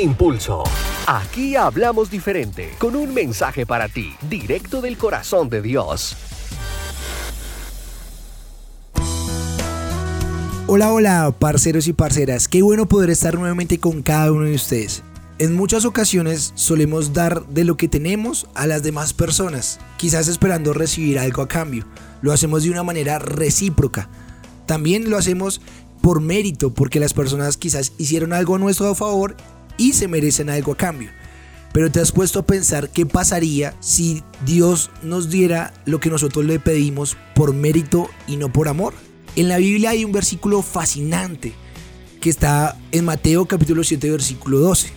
Impulso. Aquí hablamos diferente, con un mensaje para ti, directo del corazón de Dios. Hola, hola, parceros y parceras. Qué bueno poder estar nuevamente con cada uno de ustedes. En muchas ocasiones solemos dar de lo que tenemos a las demás personas, quizás esperando recibir algo a cambio. Lo hacemos de una manera recíproca. También lo hacemos por mérito, porque las personas quizás hicieron algo a nuestro favor y se merecen algo a cambio. Pero te has puesto a pensar qué pasaría si Dios nos diera lo que nosotros le pedimos por mérito y no por amor. En la Biblia hay un versículo fascinante que está en Mateo capítulo 7 versículo 12.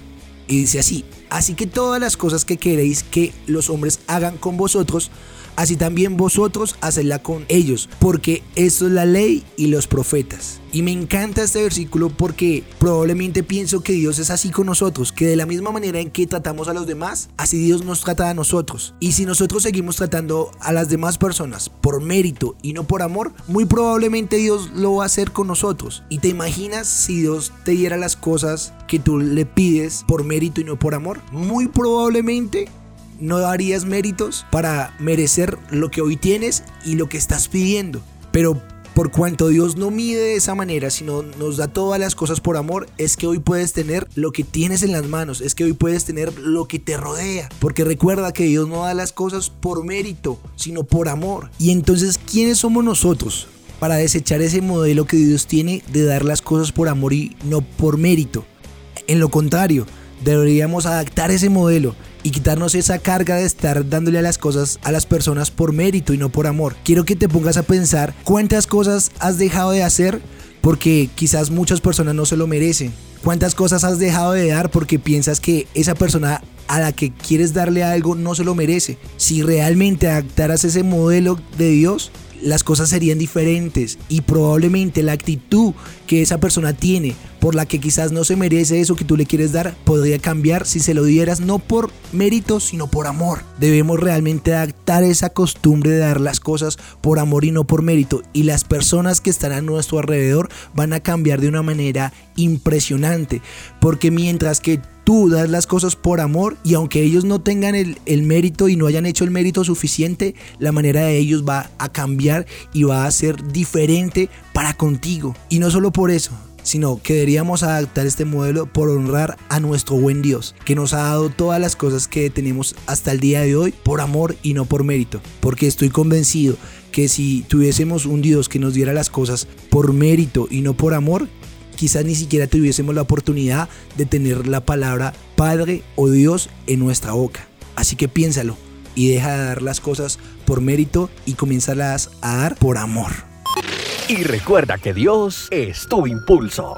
Y dice así, así que todas las cosas que queréis que los hombres hagan con vosotros, así también vosotros hacedla con ellos, porque esto es la ley y los profetas. Y me encanta este versículo porque probablemente pienso que Dios es así con nosotros, que de la misma manera en que tratamos a los demás, así Dios nos trata a nosotros. Y si nosotros seguimos tratando a las demás personas por mérito y no por amor, muy probablemente Dios lo va a hacer con nosotros. Y te imaginas si Dios te diera las cosas que tú le pides por mérito y no por amor, muy probablemente no darías méritos para merecer lo que hoy tienes y lo que estás pidiendo. Pero por cuanto Dios no mide de esa manera, sino nos da todas las cosas por amor, es que hoy puedes tener lo que tienes en las manos, es que hoy puedes tener lo que te rodea. Porque recuerda que Dios no da las cosas por mérito, sino por amor. Y entonces, ¿quiénes somos nosotros? Para desechar ese modelo que Dios tiene de dar las cosas por amor y no por mérito. En lo contrario, deberíamos adaptar ese modelo y quitarnos esa carga de estar dándole a las cosas a las personas por mérito y no por amor. Quiero que te pongas a pensar cuántas cosas has dejado de hacer porque quizás muchas personas no se lo merecen. ¿Cuántas cosas has dejado de dar porque piensas que esa persona a la que quieres darle algo no se lo merece? Si realmente adaptaras ese modelo de Dios, las cosas serían diferentes y probablemente la actitud que esa persona tiene por la que quizás no se merece eso que tú le quieres dar podría cambiar si se lo dieras no por mérito sino por amor. Debemos realmente adaptar esa costumbre de dar las cosas por amor y no por mérito y las personas que están a nuestro alrededor van a cambiar de una manera impresionante porque mientras que tú das las cosas por amor y aunque ellos no tengan el, mérito y no hayan hecho el mérito suficiente, la manera de ellos va a cambiar y va a ser diferente para contigo. Y no solo por eso, sino que deberíamos adaptar este modelo por honrar a nuestro buen Dios, que nos ha dado todas las cosas que tenemos hasta el día de hoy por amor y no por mérito, porque estoy convencido que si tuviésemos un Dios que nos diera las cosas por mérito y no por amor, quizás ni siquiera tuviésemos la oportunidad de tener la palabra Padre o Dios en nuestra boca. Así que piénsalo y deja de dar las cosas por mérito y comiénzalas a dar por amor. Y recuerda que Dios es tu impulso.